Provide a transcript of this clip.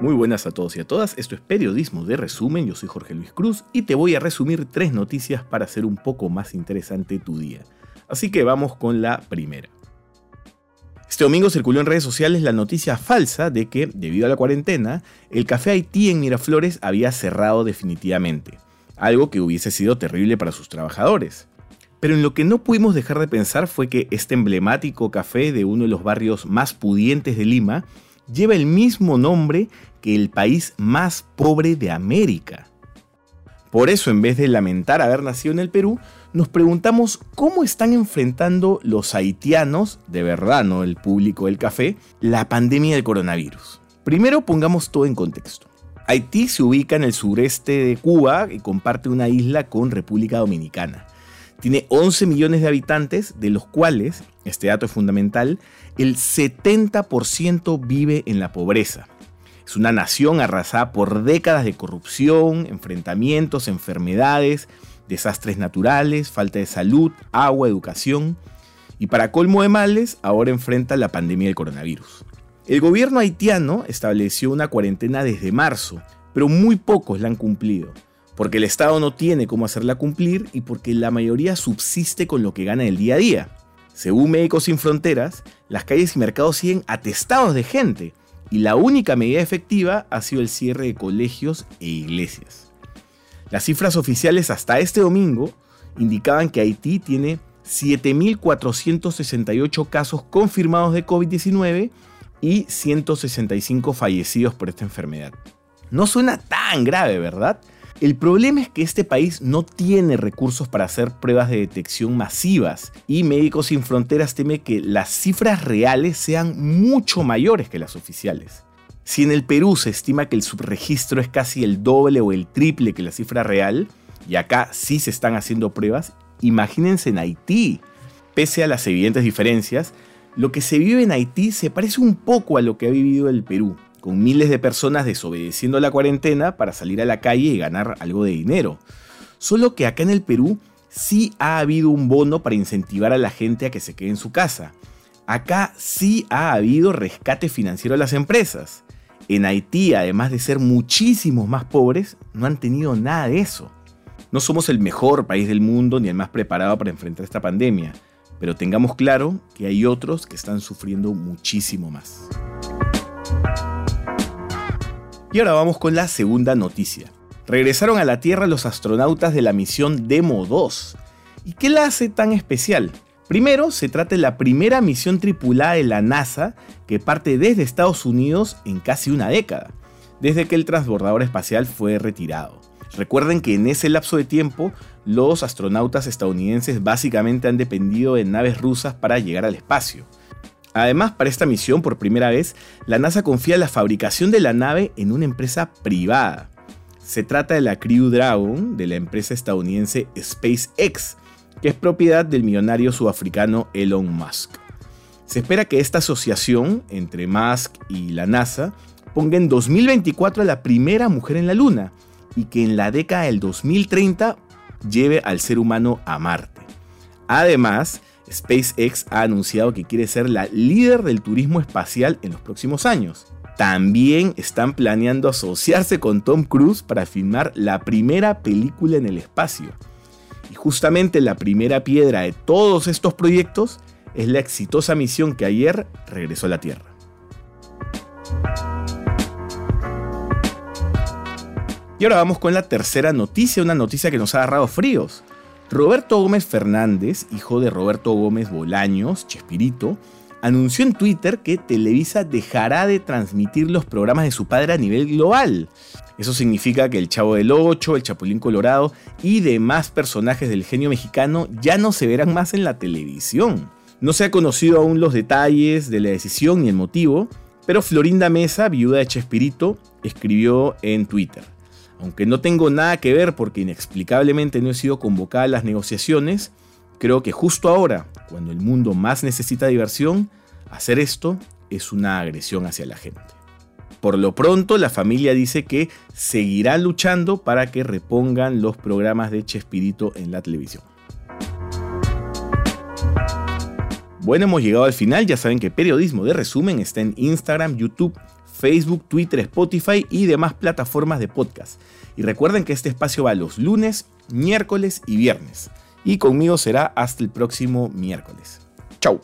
Muy buenas a todos y a todas, esto es Periodismo de Resumen, yo soy Jorge Luis Cruz y te voy a resumir tres noticias para hacer un poco más interesante tu día. Así que vamos con la primera. Este domingo circuló en redes sociales la noticia falsa de que, debido a la cuarentena, el café Haití en Miraflores había cerrado definitivamente, algo que hubiese sido terrible para sus trabajadores. Pero en lo que no pudimos dejar de pensar fue que este emblemático café de uno de los barrios más pudientes de Lima lleva el mismo nombre que el país más pobre de América. Por eso, en vez de lamentar haber nacido en el Perú, nos preguntamos cómo están enfrentando los haitianos, de verdad, no el público del café, la pandemia del coronavirus. Primero pongamos todo en contexto. Haití se ubica en el sureste de Cuba y comparte una isla con República Dominicana. Tiene 11 millones de habitantes, de los cuales, este dato es fundamental, el 70% vive en la pobreza. Es una nación arrasada por décadas de corrupción, enfrentamientos, enfermedades, desastres naturales, falta de salud, agua, educación. Y para colmo de males, ahora enfrenta la pandemia del coronavirus. El gobierno haitiano estableció una cuarentena desde marzo, pero muy pocos la han cumplido porque el Estado no tiene cómo hacerla cumplir y porque la mayoría subsiste con lo que gana el día a día. Según Médicos Sin Fronteras, las calles y mercados siguen atestados de gente y la única medida efectiva ha sido el cierre de colegios e iglesias. Las cifras oficiales hasta este domingo indicaban que Haití tiene 7.468 casos confirmados de COVID-19 y 165 fallecidos por esta enfermedad. No suena tan grave, ¿verdad? El problema es que este país no tiene recursos para hacer pruebas de detección masivas y Médicos Sin Fronteras teme que las cifras reales sean mucho mayores que las oficiales. Si en el Perú se estima que el subregistro es casi el doble o el triple que la cifra real, y acá sí se están haciendo pruebas, imagínense en Haití. Pese a las evidentes diferencias, lo que se vive en Haití se parece un poco a lo que ha vivido el Perú con miles de personas desobedeciendo la cuarentena para salir a la calle y ganar algo de dinero. Solo que acá en el Perú sí ha habido un bono para incentivar a la gente a que se quede en su casa. Acá sí ha habido rescate financiero a las empresas. En Haití, además de ser muchísimos más pobres, no han tenido nada de eso. No somos el mejor país del mundo ni el más preparado para enfrentar esta pandemia, pero tengamos claro que hay otros que están sufriendo muchísimo más. Y ahora vamos con la segunda noticia. Regresaron a la Tierra los astronautas de la misión Demo 2. ¿Y qué la hace tan especial? Primero, se trata de la primera misión tripulada de la NASA que parte desde Estados Unidos en casi una década, desde que el transbordador espacial fue retirado. Recuerden que en ese lapso de tiempo, los astronautas estadounidenses básicamente han dependido de naves rusas para llegar al espacio. Además, para esta misión, por primera vez, la NASA confía la fabricación de la nave en una empresa privada. Se trata de la Crew Dragon de la empresa estadounidense SpaceX, que es propiedad del millonario sudafricano Elon Musk. Se espera que esta asociación entre Musk y la NASA ponga en 2024 a la primera mujer en la Luna y que en la década del 2030 lleve al ser humano a Marte. Además, SpaceX ha anunciado que quiere ser la líder del turismo espacial en los próximos años. También están planeando asociarse con Tom Cruise para filmar la primera película en el espacio. Y justamente la primera piedra de todos estos proyectos es la exitosa misión que ayer regresó a la Tierra. Y ahora vamos con la tercera noticia, una noticia que nos ha agarrado fríos. Roberto Gómez Fernández, hijo de Roberto Gómez Bolaños, Chespirito, anunció en Twitter que Televisa dejará de transmitir los programas de su padre a nivel global. Eso significa que el Chavo del Ocho, el Chapulín Colorado y demás personajes del genio mexicano ya no se verán más en la televisión. No se ha conocido aún los detalles de la decisión ni el motivo, pero Florinda Mesa, viuda de Chespirito, escribió en Twitter. Aunque no tengo nada que ver porque inexplicablemente no he sido convocada a las negociaciones, creo que justo ahora, cuando el mundo más necesita diversión, hacer esto es una agresión hacia la gente. Por lo pronto, la familia dice que seguirá luchando para que repongan los programas de Chespirito en la televisión. Bueno, hemos llegado al final, ya saben que Periodismo de Resumen está en Instagram, YouTube, Facebook, Twitter, Spotify y demás plataformas de podcast. Y recuerden que este espacio va los lunes, miércoles y viernes. Y conmigo será hasta el próximo miércoles. Chau.